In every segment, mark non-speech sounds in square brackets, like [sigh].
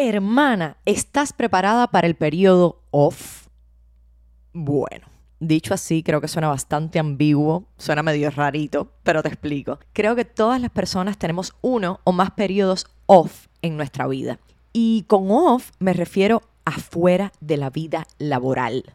Hermana, ¿estás preparada para el periodo off? Bueno, dicho así, creo que suena bastante ambiguo, suena medio rarito, pero te explico. Creo que todas las personas tenemos uno o más periodos off en nuestra vida. Y con off me refiero afuera de la vida laboral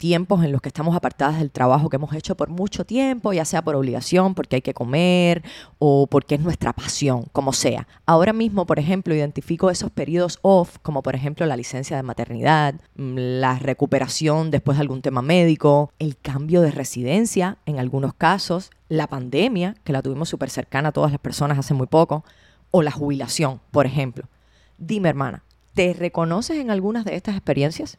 tiempos en los que estamos apartadas del trabajo que hemos hecho por mucho tiempo, ya sea por obligación, porque hay que comer o porque es nuestra pasión, como sea. Ahora mismo, por ejemplo, identifico esos periodos off, como por ejemplo la licencia de maternidad, mm, la recuperación después de algún tema médico, el cambio de residencia en algunos casos, la pandemia, que la tuvimos súper cercana a todas las personas hace muy poco, o la jubilación, por ejemplo. Dime, hermana, ¿te reconoces en algunas de estas experiencias?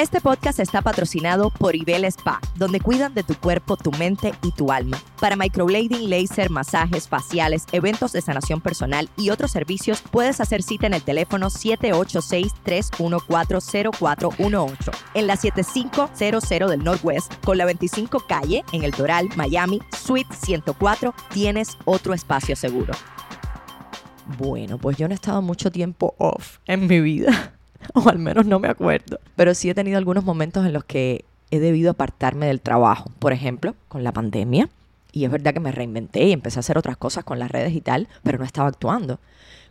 Este podcast está patrocinado por Ibel Spa, donde cuidan de tu cuerpo, tu mente y tu alma. Para microblading, laser, masajes faciales, eventos de sanación personal y otros servicios, puedes hacer cita en el teléfono 786-314-0418 en la 7500 del Northwest con la 25 calle en el Doral, Miami, Suite 104. Tienes otro espacio seguro. Bueno, pues yo no he estado mucho tiempo off en mi vida. [laughs] o al menos no me acuerdo. Pero sí he tenido algunos momentos en los que he debido apartarme del trabajo, por ejemplo, con la pandemia. Y es verdad que me reinventé y empecé a hacer otras cosas con las redes y tal, pero no estaba actuando.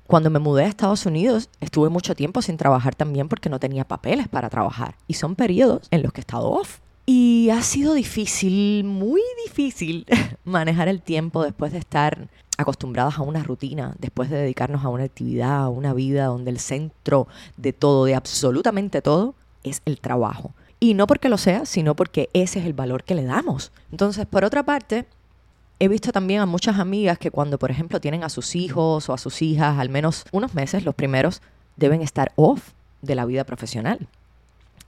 Cuando me mudé a Estados Unidos, estuve mucho tiempo sin trabajar también porque no tenía papeles para trabajar. Y son periodos en los que he estado off. Y ha sido difícil, muy difícil, [laughs] manejar el tiempo después de estar acostumbradas a una rutina, después de dedicarnos a una actividad, a una vida donde el centro de todo, de absolutamente todo, es el trabajo. Y no porque lo sea, sino porque ese es el valor que le damos. Entonces, por otra parte, he visto también a muchas amigas que cuando, por ejemplo, tienen a sus hijos o a sus hijas, al menos unos meses, los primeros, deben estar off de la vida profesional.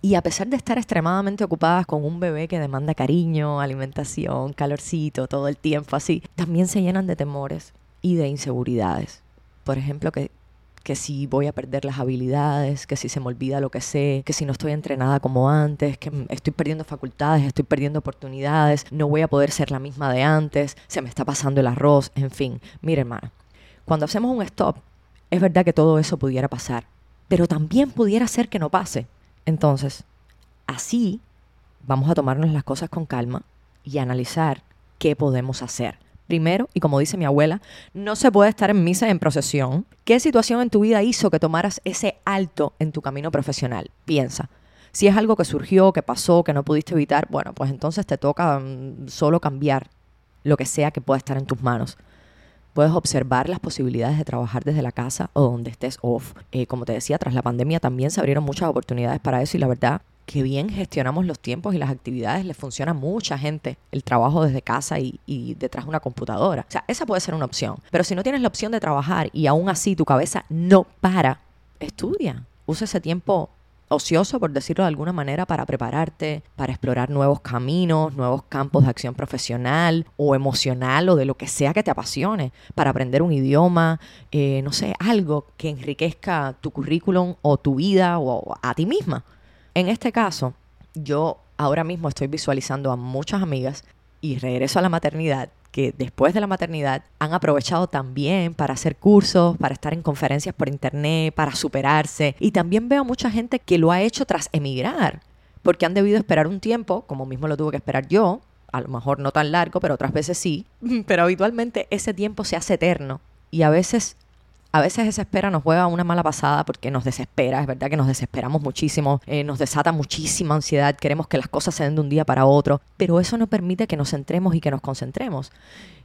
Y a pesar de estar extremadamente ocupadas con un bebé que demanda cariño, alimentación, calorcito, todo el tiempo así, también se llenan de temores y de inseguridades. Por ejemplo, que, que si voy a perder las habilidades, que si se me olvida lo que sé, que si no estoy entrenada como antes, que estoy perdiendo facultades, estoy perdiendo oportunidades, no voy a poder ser la misma de antes, se me está pasando el arroz, en fin. Mire, hermana, cuando hacemos un stop, es verdad que todo eso pudiera pasar, pero también pudiera ser que no pase. Entonces, así vamos a tomarnos las cosas con calma y analizar qué podemos hacer. Primero, y como dice mi abuela, no se puede estar en misa en procesión. ¿Qué situación en tu vida hizo que tomaras ese alto en tu camino profesional? Piensa. Si es algo que surgió, que pasó, que no pudiste evitar, bueno, pues entonces te toca mm, solo cambiar lo que sea que pueda estar en tus manos. Puedes observar las posibilidades de trabajar desde la casa o donde estés off. Eh, como te decía, tras la pandemia también se abrieron muchas oportunidades para eso y la verdad que bien gestionamos los tiempos y las actividades, le funciona a mucha gente el trabajo desde casa y, y, detrás de una computadora. O sea, esa puede ser una opción. Pero si no tienes la opción de trabajar y aún así tu cabeza no para, estudia. Usa ese tiempo ocioso, por decirlo de alguna manera, para prepararte, para explorar nuevos caminos, nuevos campos de acción profesional o emocional o de lo que sea que te apasione, para aprender un idioma, eh, no sé, algo que enriquezca tu currículum o tu vida o a ti misma. En este caso, yo ahora mismo estoy visualizando a muchas amigas y regreso a la maternidad que después de la maternidad han aprovechado también para hacer cursos, para estar en conferencias por internet, para superarse. Y también veo mucha gente que lo ha hecho tras emigrar, porque han debido esperar un tiempo, como mismo lo tuve que esperar yo, a lo mejor no tan largo, pero otras veces sí, [laughs] pero habitualmente ese tiempo se hace eterno. Y a veces a veces esa espera nos juega una mala pasada porque nos desespera, es verdad que nos desesperamos muchísimo, eh, nos desata muchísima ansiedad, queremos que las cosas se den de un día para otro, pero eso no permite que nos centremos y que nos concentremos.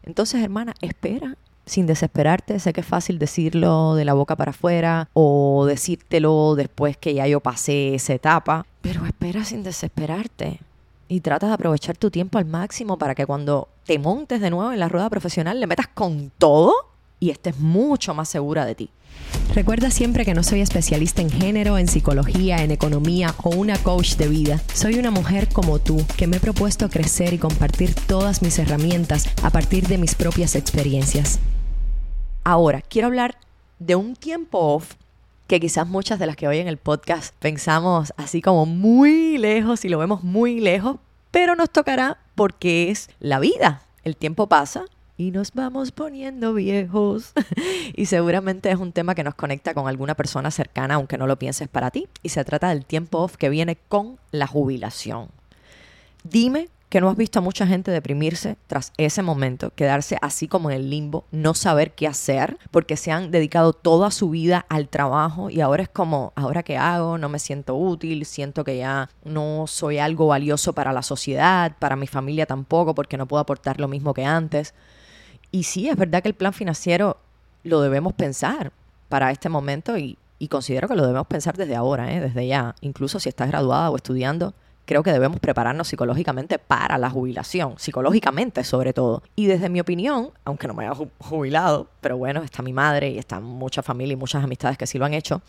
Entonces, hermana, espera sin desesperarte. Sé que es fácil decirlo de la boca para afuera o decírtelo después que ya yo pasé esa etapa, pero espera sin desesperarte. Y trata de aprovechar tu tiempo al máximo para que cuando te montes de nuevo en la rueda profesional le metas con todo y estés mucho más segura de ti. Recuerda siempre que no soy especialista en género, en psicología, en economía o una coach de vida. Soy una mujer como tú que me he propuesto crecer y compartir todas mis herramientas a partir de mis propias experiencias. Ahora, quiero hablar de un tiempo off que quizás muchas de las que oyen el podcast pensamos así como muy lejos y lo vemos muy lejos, pero nos tocará porque es la vida. El tiempo pasa y nos vamos poniendo viejos. [laughs] y seguramente es un tema que nos conecta con alguna persona cercana, aunque no lo pienses para ti. Y se trata del tiempo off que viene con la jubilación. Dime que no has visto a mucha gente deprimirse tras ese momento, quedarse así como en el limbo, no saber qué hacer, porque se han dedicado toda su vida al trabajo y ahora es como, ¿ahora qué hago? No me siento útil, siento que ya no soy algo valioso para la sociedad, para mi familia tampoco, porque no puedo aportar lo mismo que antes. Y sí, es verdad que el plan financiero lo debemos pensar para este momento y, considero que lo debemos pensar desde ahora, ¿eh? desde ya. Incluso si estás graduada o estudiando, creo que debemos prepararnos psicológicamente para la jubilación, psicológicamente sobre todo. Y desde mi opinión, aunque no me haya jubilado, pero bueno, está mi madre y está mucha familia y muchas amistades que sí lo han hecho,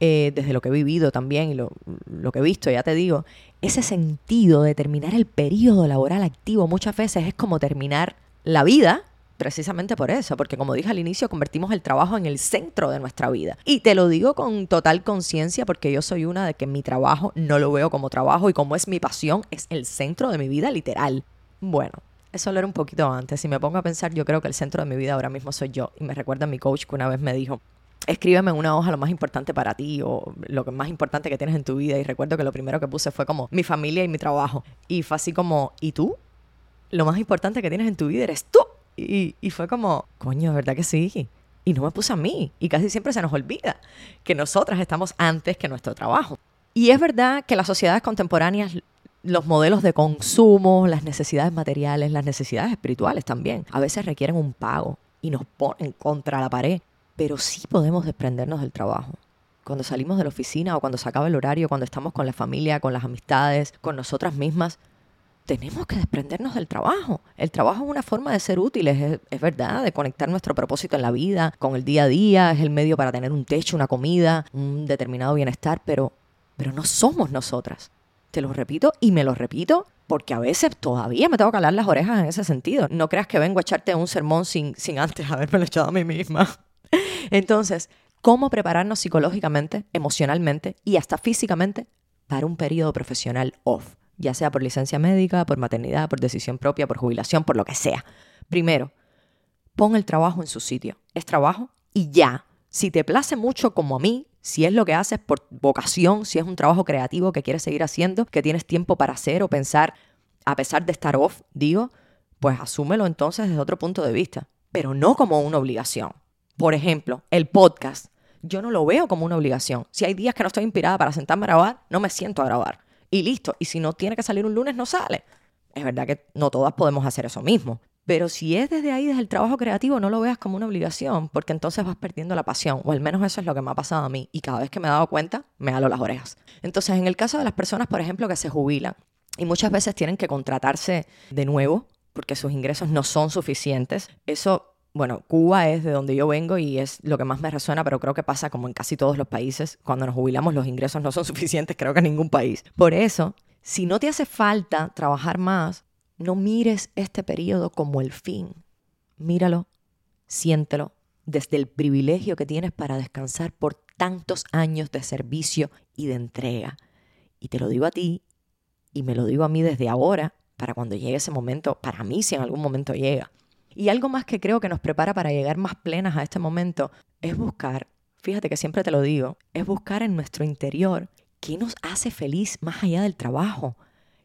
eh, desde lo que he vivido también y lo, lo que he visto, ya te digo, ese sentido de terminar el periodo laboral activo muchas veces es como terminar la vida precisamente por eso, porque como dije al inicio, convertimos el trabajo en el centro de nuestra vida. Y te lo digo con total conciencia porque yo soy una de que mi trabajo no lo veo como trabajo y como es mi pasión, es el centro de mi vida literal. Bueno, eso lo era un poquito antes. Si me pongo a pensar, yo creo que el centro de mi vida ahora mismo soy yo. Y me recuerda a mi coach que una vez me dijo, escríbeme en una hoja lo más importante para ti o lo más importante que tienes en tu vida. Y recuerdo que lo primero que puse fue como mi familia y mi trabajo. Y fue así como, ¿y tú? Lo más importante que tienes en tu vida eres tú. Y, fue como, coño, ¿verdad que sí? Y no me puse a mí. Y casi siempre se nos olvida que nosotras estamos antes que nuestro trabajo. Y es verdad que las sociedades contemporáneas, los modelos de consumo, las necesidades materiales, las necesidades espirituales también, a veces requieren un pago y nos ponen contra la pared. Pero sí podemos desprendernos del trabajo. Cuando salimos de la oficina o cuando se acaba el horario, cuando estamos con la familia, con las amistades, con nosotras mismas, tenemos que desprendernos del trabajo. El trabajo es una forma de ser útiles, es, verdad, de conectar nuestro propósito en la vida, con el día a día, es el medio para tener un techo, una comida, un determinado bienestar, pero, pero no somos nosotras. Te lo repito y me lo repito porque a veces todavía me tengo que calar las orejas en ese sentido. No creas que vengo a echarte un sermón sin, sin antes [laughs] haberme echado a mí misma. Entonces, ¿cómo prepararnos psicológicamente, emocionalmente y hasta físicamente para un periodo profesional off? Ya sea por licencia médica, por maternidad, por decisión propia, por jubilación, por lo que sea. Primero, pon el trabajo en su sitio. Es trabajo y ya. Si te place mucho como a mí, si es lo que haces por vocación, si es un trabajo creativo que quieres seguir haciendo, que tienes tiempo para hacer o pensar, a pesar de estar off, digo, pues asúmelo entonces desde otro punto de vista, pero no como una obligación. Por ejemplo, el podcast. Yo no lo veo como una obligación. Si hay días que no estoy inspirada para sentarme a grabar, no me siento a grabar y listo. Y si no tiene que salir un lunes, no sale. Es verdad que no todas podemos hacer eso mismo. Pero si es desde ahí, desde el trabajo creativo, no lo veas como una obligación, porque entonces vas perdiendo la pasión, o al menos eso es lo que me ha pasado a mí, y cada vez que me he dado cuenta, me halo las orejas. Entonces, en el caso de las personas, por ejemplo, que se jubilan y muchas veces tienen que contratarse de nuevo, porque sus ingresos no son suficientes, eso bueno, Cuba es de donde yo vengo y es lo que más me resuena, pero creo que pasa como en casi todos los países. Cuando nos jubilamos los ingresos no son [laughs] suficientes, creo que en ningún país. Por eso, si no te hace falta trabajar más, no mires este periodo como el fin. Míralo, siéntelo desde el privilegio que tienes para descansar por tantos años de servicio y de entrega. Y te lo digo a ti y me lo digo a mí desde ahora, para cuando llegue ese momento, para mí si en algún momento llega. Y algo más que creo que nos prepara para llegar más plenas a este momento es buscar, fíjate que siempre te lo digo, es buscar en nuestro interior qué nos hace feliz más allá del trabajo,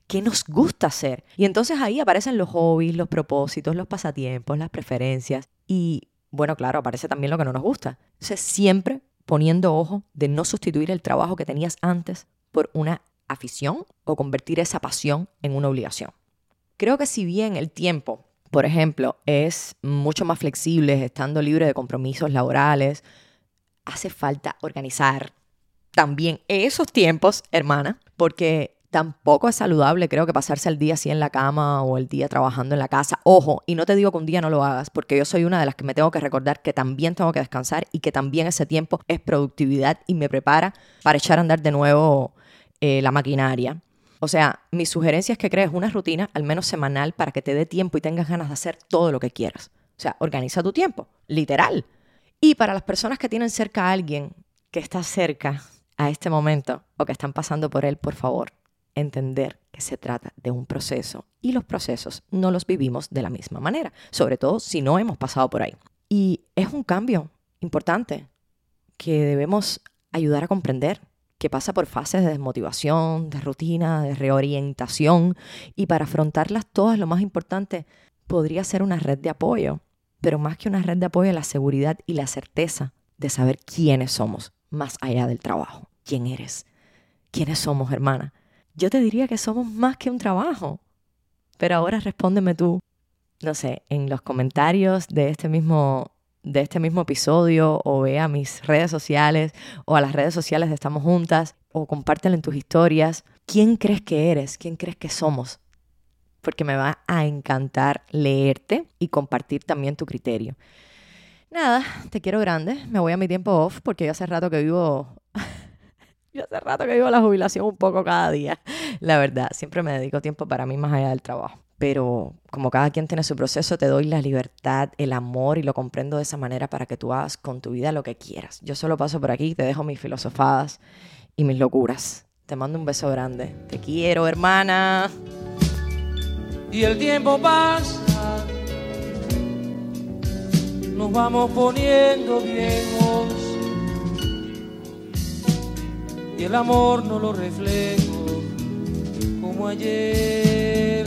qué nos gusta hacer. Y entonces ahí aparecen los hobbies, los propósitos, los pasatiempos, las preferencias y, bueno, claro, aparece también lo que no nos gusta. Entonces siempre poniendo ojo de no sustituir el trabajo que tenías antes por una afición o convertir esa pasión en una obligación. Creo que si bien el tiempo por ejemplo, es mucho más flexible, estando libre de compromisos laborales. Hace falta organizar también esos tiempos, hermana, porque Tampoco es saludable, creo que pasarse el día así en la cama o el día trabajando en la casa. Ojo, y no te digo que un día no lo hagas, porque yo soy una de las que me tengo que recordar que también tengo que descansar y que también ese tiempo es productividad y me prepara para echar a andar de nuevo eh, la maquinaria. O sea, mi sugerencia es que crees una rutina, al menos semanal, para que te dé tiempo y tengas ganas de hacer todo lo que quieras. O sea, organiza tu tiempo, literal. Y para las personas que tienen cerca a alguien que está cerca a este momento o que están pasando por él, por favor, entender que se trata de un proceso y los procesos no los vivimos de la misma manera, sobre todo si no hemos pasado por ahí. Y es un cambio importante que debemos ayudar a comprender, que pasa por fases de desmotivación, de rutina, de reorientación, y para afrontarlas todas lo más importante podría ser una red de apoyo, pero más que una red de apoyo, la seguridad y la certeza de saber quiénes somos, más allá del trabajo. ¿Quién eres? ¿Quiénes somos, hermana? Yo te diría que somos más que un trabajo. Pero ahora respóndeme tú, no sé, en los comentarios de este mismo de este mismo episodio o ve a mis redes sociales o a las redes sociales de Estamos Juntas o compártelo en tus historias. ¿Quién crees que eres? ¿Quién crees que somos? Porque me va a encantar leerte y compartir también tu criterio. Nada, te quiero grande. Me voy a mi tiempo off porque yo hace rato que vivo yo hace rato que vivo la jubilación un poco cada día. La verdad, siempre me dedico tiempo para mí más allá del trabajo. Pero como cada quien tiene su proceso, te doy la libertad, el amor y lo comprendo de esa manera para que tú hagas con tu vida lo que quieras. Yo solo paso por aquí, te dejo mis filosofadas y mis locuras. Te mando un beso grande. Te quiero, hermana. Y el tiempo pasa, nos vamos poniendo viejos y el amor no lo reflejo como ayer.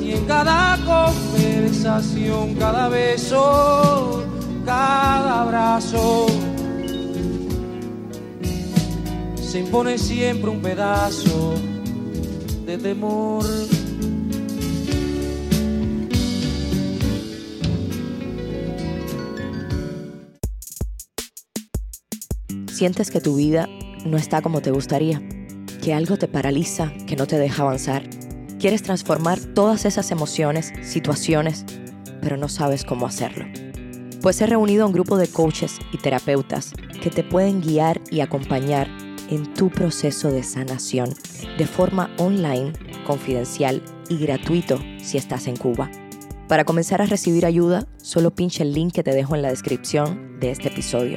Y en cada conversación, cada beso, cada abrazo, se impone siempre un pedazo de temor. Sientes que tu vida no está como te gustaría, que algo te paraliza, que no te deja avanzar. Quieres transformar todas esas emociones, situaciones, pero no sabes cómo hacerlo. Pues he reunido a un grupo de coaches y terapeutas que te pueden guiar y acompañar en tu proceso de sanación de forma online, confidencial y gratuito si estás en Cuba. Para comenzar a recibir ayuda, solo pinche el link que te dejo en la descripción de este episodio